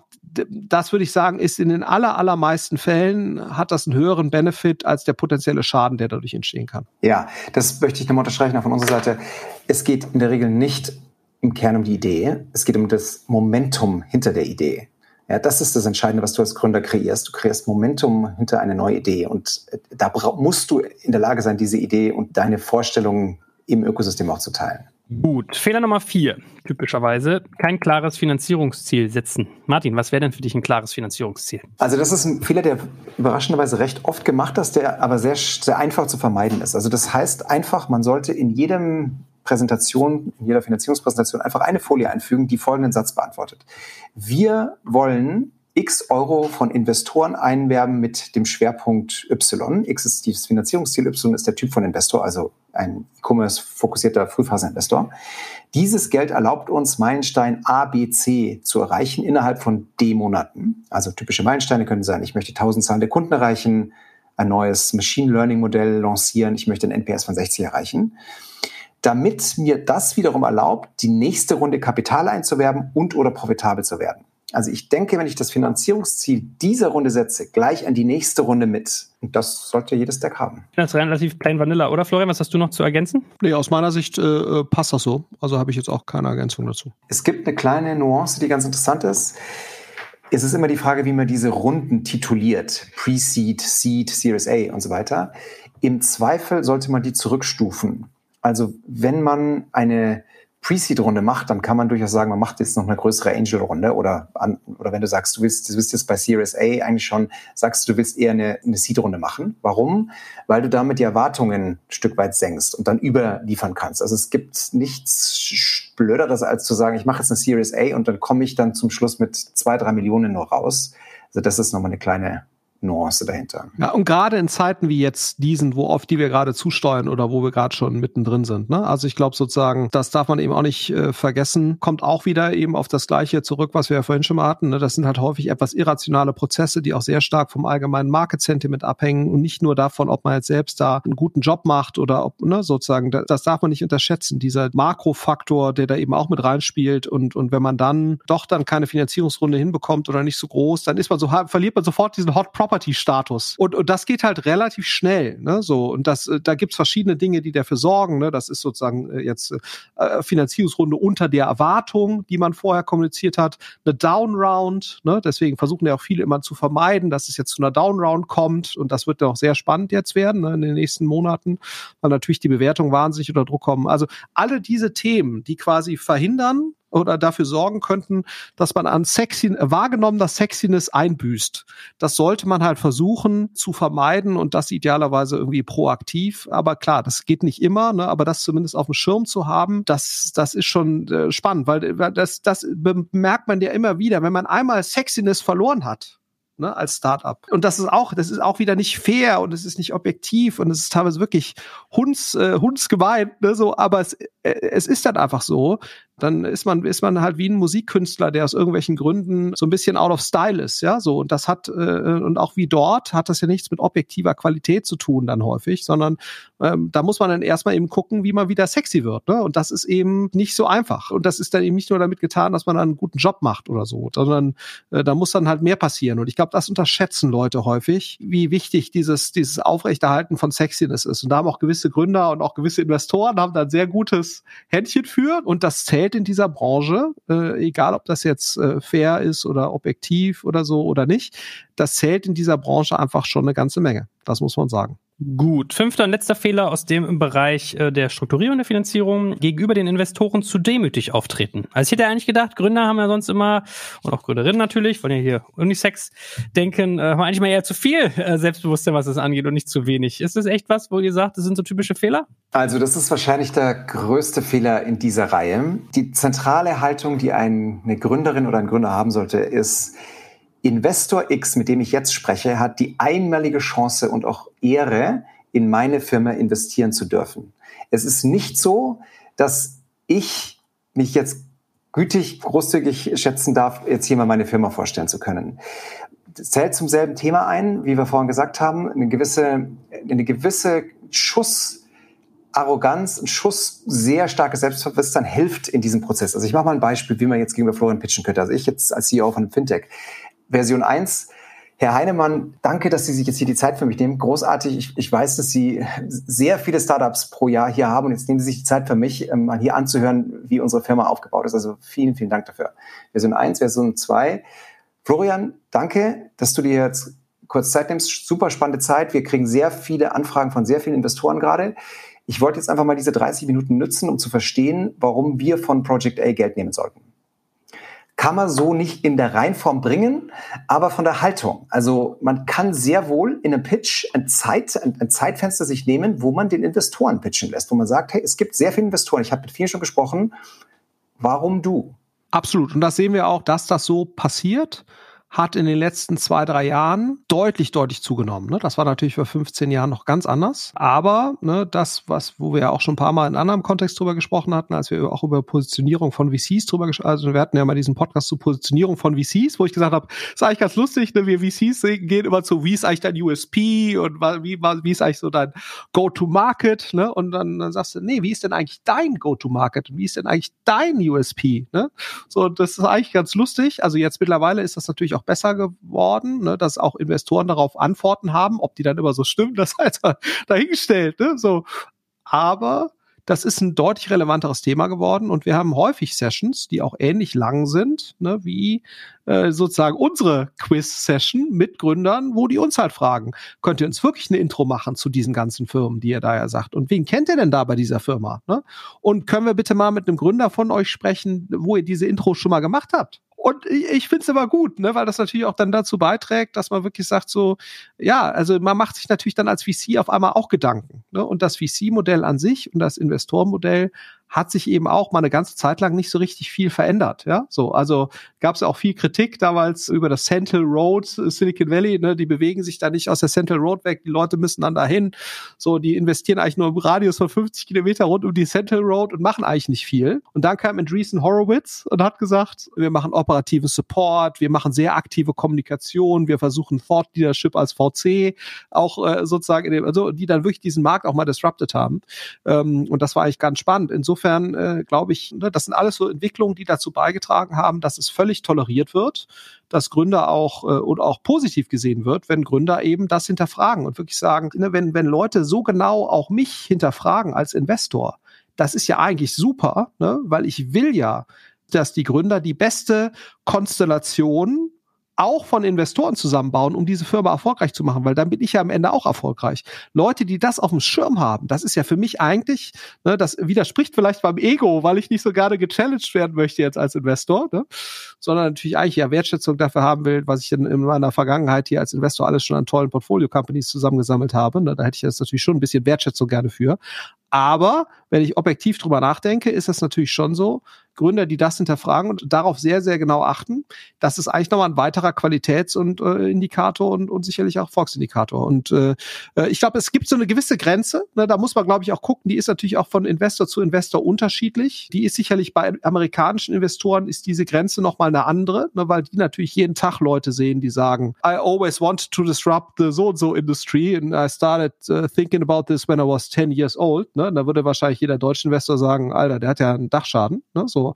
das würde ich sagen, ist in den aller, allermeisten Fällen hat das einen höheren Benefit als der potenzielle Schaden, der dadurch entstehen kann. Ja, das möchte ich nochmal unterstreichen von unserer Seite. Es geht in der Regel nicht im Kern um die Idee. Es geht um das Momentum hinter der Idee. Ja, das ist das Entscheidende, was du als Gründer kreierst. Du kreierst Momentum hinter eine neue Idee und äh, da musst du in der Lage sein, diese Idee und deine Vorstellungen im Ökosystem auch zu teilen. Gut, Fehler Nummer vier, typischerweise, kein klares Finanzierungsziel setzen. Martin, was wäre denn für dich ein klares Finanzierungsziel? Also das ist ein Fehler, der überraschenderweise recht oft gemacht ist, der aber sehr, sehr einfach zu vermeiden ist. Also das heißt einfach, man sollte in jedem Präsentation, in jeder Finanzierungspräsentation einfach eine Folie einfügen, die folgenden Satz beantwortet. Wir wollen x Euro von Investoren einwerben mit dem Schwerpunkt Y. X ist das Finanzierungsziel, Y ist der Typ von Investor, also ein E-Commerce-fokussierter Frühphaseninvestor. Dieses Geld erlaubt uns, Meilenstein A, B, C zu erreichen innerhalb von D Monaten. Also typische Meilensteine können sein, ich möchte 1000 zahlende Kunden erreichen, ein neues Machine Learning Modell lancieren, ich möchte ein NPS von 60 erreichen damit mir das wiederum erlaubt, die nächste Runde Kapital einzuwerben und oder profitabel zu werden. Also ich denke, wenn ich das Finanzierungsziel dieser Runde setze, gleich an die nächste Runde mit. Und das sollte jedes Deck haben. Das ist relativ plain vanilla, oder Florian? Was hast du noch zu ergänzen? Nee, aus meiner Sicht äh, äh, passt das so. Also habe ich jetzt auch keine Ergänzung dazu. Es gibt eine kleine Nuance, die ganz interessant ist. Es ist immer die Frage, wie man diese Runden tituliert. Pre-Seed, Seed, Series A und so weiter. Im Zweifel sollte man die zurückstufen. Also wenn man eine Pre-Seed-Runde macht, dann kann man durchaus sagen, man macht jetzt noch eine größere Angel-Runde oder, an, oder wenn du sagst, du willst, du willst jetzt bei Series A eigentlich schon, sagst du, willst eher eine, eine Seed-Runde machen. Warum? Weil du damit die Erwartungen ein Stück weit senkst und dann überliefern kannst. Also es gibt nichts Blöderes, als zu sagen, ich mache jetzt eine Series A und dann komme ich dann zum Schluss mit zwei, drei Millionen nur raus. Also das ist nochmal eine kleine Nuance dahinter. Ja, und gerade in Zeiten wie jetzt diesen, wo auf die wir gerade zusteuern oder wo wir gerade schon mittendrin sind. Ne? Also ich glaube sozusagen, das darf man eben auch nicht äh, vergessen, kommt auch wieder eben auf das Gleiche zurück, was wir ja vorhin schon mal hatten. Ne? Das sind halt häufig etwas irrationale Prozesse, die auch sehr stark vom allgemeinen Market-Sentiment abhängen und nicht nur davon, ob man jetzt selbst da einen guten Job macht oder ob, ne, sozusagen, das darf man nicht unterschätzen. Dieser Makrofaktor, der da eben auch mit reinspielt und, und wenn man dann doch dann keine Finanzierungsrunde hinbekommt oder nicht so groß, dann ist man so, verliert man sofort diesen Hot Property-Status. Und, und das geht halt relativ schnell. Ne? So, und das, äh, da gibt's verschiedene Dinge, die dafür sorgen. Ne? Das ist sozusagen äh, jetzt äh, Finanzierungsrunde unter der Erwartung, die man vorher kommuniziert hat, eine Downround. Ne? Deswegen versuchen ja auch viele immer zu vermeiden, dass es jetzt zu einer Downround kommt. Und das wird ja auch sehr spannend jetzt werden ne, in den nächsten Monaten, weil natürlich die Bewertungen wahnsinnig unter Druck kommen. Also alle diese Themen, die quasi verhindern, oder dafür sorgen könnten, dass man an sexy, wahrgenommener Sexiness einbüßt. Das sollte man halt versuchen zu vermeiden und das idealerweise irgendwie proaktiv. Aber klar, das geht nicht immer, ne? aber das zumindest auf dem Schirm zu haben, das, das ist schon äh, spannend, weil das, das bemerkt man ja immer wieder, wenn man einmal Sexiness verloren hat, ne, als Startup. Und das ist auch, das ist auch wieder nicht fair und es ist nicht objektiv und es ist teilweise wirklich hunds, äh, hundsgemein, ne, so, aber es, äh, es ist dann einfach so, dann ist man, ist man halt wie ein Musikkünstler, der aus irgendwelchen Gründen so ein bisschen out of style ist, ja, so. Und das hat, äh, und auch wie dort hat das ja nichts mit objektiver Qualität zu tun dann häufig, sondern ähm, da muss man dann erstmal eben gucken, wie man wieder sexy wird, ne? Und das ist eben nicht so einfach. Und das ist dann eben nicht nur damit getan, dass man einen guten Job macht oder so, sondern äh, da muss dann halt mehr passieren. Und ich glaube, das unterschätzen Leute häufig, wie wichtig dieses, dieses Aufrechterhalten von Sexiness ist. Und da haben auch gewisse Gründer und auch gewisse Investoren haben da ein sehr gutes Händchen für. Und das zählt in dieser Branche, äh, egal ob das jetzt äh, fair ist oder objektiv oder so oder nicht, das zählt in dieser Branche einfach schon eine ganze Menge. Das muss man sagen. Gut. Fünfter und letzter Fehler aus dem Bereich äh, der Strukturierung der Finanzierung gegenüber den Investoren zu demütig auftreten. Also ich hätte eigentlich gedacht, Gründer haben ja sonst immer, und auch Gründerinnen natürlich, wollen ja hier Unisex denken, äh, haben eigentlich mal eher zu viel äh, Selbstbewusstsein, was das angeht und nicht zu wenig. Ist das echt was, wo ihr sagt, das sind so typische Fehler? Also das ist wahrscheinlich der größte Fehler in dieser Reihe. Die zentrale Haltung, die eine Gründerin oder ein Gründer haben sollte, ist, Investor X, mit dem ich jetzt spreche, hat die einmalige Chance und auch Ehre, in meine Firma investieren zu dürfen. Es ist nicht so, dass ich mich jetzt gütig, großzügig schätzen darf, jetzt hier mal meine Firma vorstellen zu können. Das zählt zum selben Thema ein, wie wir vorhin gesagt haben, eine gewisse, eine gewisse Schuss Arroganz, ein Schuss sehr starkes Selbstbewusstsein hilft in diesem Prozess. Also ich mache mal ein Beispiel, wie man jetzt gegenüber Florian pitchen könnte. Also ich jetzt als CEO von Fintech. Version 1. Herr Heinemann, danke, dass Sie sich jetzt hier die Zeit für mich nehmen. Großartig. Ich, ich weiß, dass Sie sehr viele Startups pro Jahr hier haben und jetzt nehmen Sie sich die Zeit für mich, ähm, mal hier anzuhören, wie unsere Firma aufgebaut ist. Also vielen, vielen Dank dafür. Version 1, Version 2. Florian, danke, dass du dir jetzt kurz Zeit nimmst. Super spannende Zeit. Wir kriegen sehr viele Anfragen von sehr vielen Investoren gerade. Ich wollte jetzt einfach mal diese 30 Minuten nutzen, um zu verstehen, warum wir von Project A Geld nehmen sollten kann man so nicht in der Reinform bringen, aber von der Haltung. Also man kann sehr wohl in einem Pitch ein, Zeit, ein, ein Zeitfenster sich nehmen, wo man den Investoren pitchen lässt, wo man sagt, hey, es gibt sehr viele Investoren, ich habe mit vielen schon gesprochen, warum du? Absolut. Und das sehen wir auch, dass das so passiert hat in den letzten zwei, drei Jahren deutlich, deutlich zugenommen. Ne? Das war natürlich vor 15 Jahren noch ganz anders. Aber ne, das, was, wo wir ja auch schon ein paar Mal in anderem Kontext drüber gesprochen hatten, als wir auch über Positionierung von VCs drüber gesprochen also wir hatten ja mal diesen Podcast zur Positionierung von VCs, wo ich gesagt habe, ist eigentlich ganz lustig, ne? wir VCs gehen immer zu, wie ist eigentlich dein USP und wie, wie ist eigentlich so dein Go-to-Market, ne? Und dann, dann sagst du, nee, wie ist denn eigentlich dein Go-to-Market und wie ist denn eigentlich dein USP, ne? So, das ist eigentlich ganz lustig. Also jetzt mittlerweile ist das natürlich auch noch besser geworden, ne, dass auch Investoren darauf Antworten haben, ob die dann immer so stimmen, das halt dahingestellt, ne, so. Aber das ist ein deutlich relevanteres Thema geworden und wir haben häufig Sessions, die auch ähnlich lang sind, ne, wie äh, sozusagen unsere Quiz-Session mit Gründern, wo die uns halt fragen, könnt ihr uns wirklich eine Intro machen zu diesen ganzen Firmen, die ihr da ja sagt? Und wen kennt ihr denn da bei dieser Firma? Ne? Und können wir bitte mal mit einem Gründer von euch sprechen, wo ihr diese Intro schon mal gemacht habt? Und ich, finde es immer gut, ne, weil das natürlich auch dann dazu beiträgt, dass man wirklich sagt, so, ja, also man macht sich natürlich dann als VC auf einmal auch Gedanken. Ne? Und das VC-Modell an sich und das Investorenmodell hat sich eben auch mal eine ganze Zeit lang nicht so richtig viel verändert. Ja, so also gab es auch viel Kritik damals über das Central Road Silicon Valley. Ne, die bewegen sich da nicht aus der Central Road weg. Die Leute müssen dann dahin. So, die investieren eigentlich nur im Radius von 50 Kilometer rund um die Central Road und machen eigentlich nicht viel. Und dann kam Andreessen Horowitz und hat gesagt, wir machen operativen Support, wir machen sehr aktive Kommunikation, wir versuchen Thought Leadership als VC auch äh, sozusagen, in dem, also die dann wirklich diesen Markt auch mal disrupted haben. Ähm, und das war eigentlich ganz spannend. Insofern insofern äh, glaube ich, ne, das sind alles so Entwicklungen, die dazu beigetragen haben, dass es völlig toleriert wird, dass Gründer auch äh, und auch positiv gesehen wird, wenn Gründer eben das hinterfragen und wirklich sagen, ne, wenn, wenn Leute so genau auch mich hinterfragen als Investor, das ist ja eigentlich super, ne, weil ich will ja, dass die Gründer die beste Konstellation auch von Investoren zusammenbauen, um diese Firma erfolgreich zu machen, weil dann bin ich ja am Ende auch erfolgreich. Leute, die das auf dem Schirm haben, das ist ja für mich eigentlich, ne, das widerspricht vielleicht beim Ego, weil ich nicht so gerne gechallenged werden möchte jetzt als Investor, ne, sondern natürlich eigentlich ja Wertschätzung dafür haben will, was ich in, in meiner Vergangenheit hier als Investor alles schon an tollen Portfolio-Companies zusammengesammelt habe. Ne, da hätte ich jetzt natürlich schon ein bisschen Wertschätzung gerne für. Aber wenn ich objektiv drüber nachdenke, ist das natürlich schon so, Gründer, die das hinterfragen und darauf sehr, sehr genau achten, das ist eigentlich nochmal ein weiterer Qualitäts- und äh, Indikator und, und sicherlich auch Volksindikator. Und äh, äh, ich glaube, es gibt so eine gewisse Grenze, ne, da muss man, glaube ich, auch gucken, die ist natürlich auch von Investor zu Investor unterschiedlich. Die ist sicherlich bei amerikanischen Investoren ist diese Grenze nochmal eine andere, ne, weil die natürlich jeden Tag Leute sehen, die sagen, I always wanted to disrupt the so and so industry and I started uh, thinking about this when I was 10 years old. Ne? Da würde wahrscheinlich jeder deutsche Investor sagen, Alter, der hat ja einen Dachschaden. Ne? So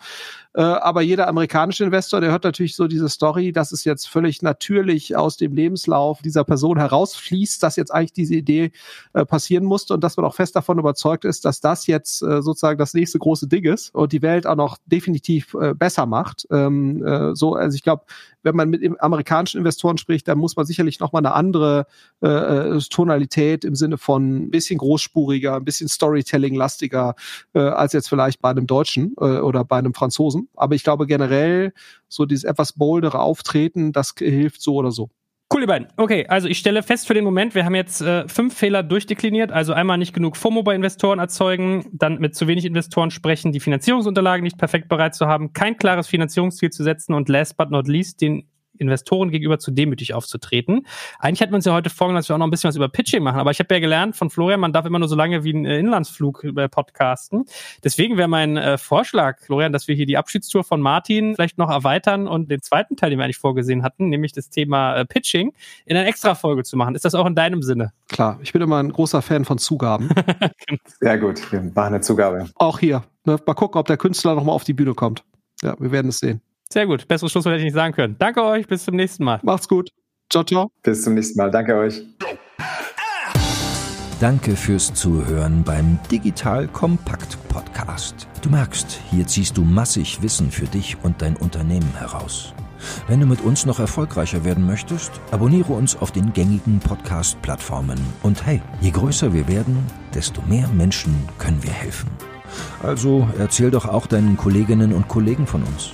äh, aber jeder amerikanische Investor, der hört natürlich so diese Story, dass es jetzt völlig natürlich aus dem Lebenslauf dieser Person herausfließt, dass jetzt eigentlich diese Idee äh, passieren musste und dass man auch fest davon überzeugt ist, dass das jetzt äh, sozusagen das nächste große Ding ist und die Welt auch noch definitiv besser macht. Ähm, äh, so, also ich glaube, wenn man mit amerikanischen Investoren spricht, dann muss man sicherlich nochmal eine andere äh, äh, Tonalität im Sinne von ein bisschen großspuriger, ein bisschen Storytelling-lastiger äh, als jetzt vielleicht bei einem Deutschen äh, oder bei einem Franzosen. Aber ich glaube generell so dieses etwas boldere Auftreten, das hilft so oder so. Cool, ihr beiden. Okay, also ich stelle fest für den Moment, wir haben jetzt äh, fünf Fehler durchdekliniert. Also einmal nicht genug FOMO bei Investoren erzeugen, dann mit zu wenig Investoren sprechen, die Finanzierungsunterlagen nicht perfekt bereit zu haben, kein klares Finanzierungsziel zu setzen und last but not least den Investoren gegenüber zu demütig aufzutreten. Eigentlich hatten wir uns ja heute vorgenommen, dass wir auch noch ein bisschen was über Pitching machen, aber ich habe ja gelernt von Florian, man darf immer nur so lange wie ein äh, Inlandsflug äh, podcasten. Deswegen wäre mein äh, Vorschlag, Florian, dass wir hier die Abschiedstour von Martin vielleicht noch erweitern und den zweiten Teil, den wir eigentlich vorgesehen hatten, nämlich das Thema äh, Pitching, in eine Extra-Folge zu machen. Ist das auch in deinem Sinne? Klar, ich bin immer ein großer Fan von Zugaben. Sehr gut, wir machen eine Zugabe. Auch hier. Ne? Mal gucken, ob der Künstler nochmal auf die Bühne kommt. Ja, wir werden es sehen. Sehr gut. Besseres Schlusswort hätte ich nicht sagen können. Danke euch. Bis zum nächsten Mal. Macht's gut. Ciao, ciao. Bis zum nächsten Mal. Danke euch. Danke fürs Zuhören beim Digital Kompakt Podcast. Du merkst, hier ziehst du massig Wissen für dich und dein Unternehmen heraus. Wenn du mit uns noch erfolgreicher werden möchtest, abonniere uns auf den gängigen Podcast-Plattformen. Und hey, je größer wir werden, desto mehr Menschen können wir helfen. Also erzähl doch auch deinen Kolleginnen und Kollegen von uns.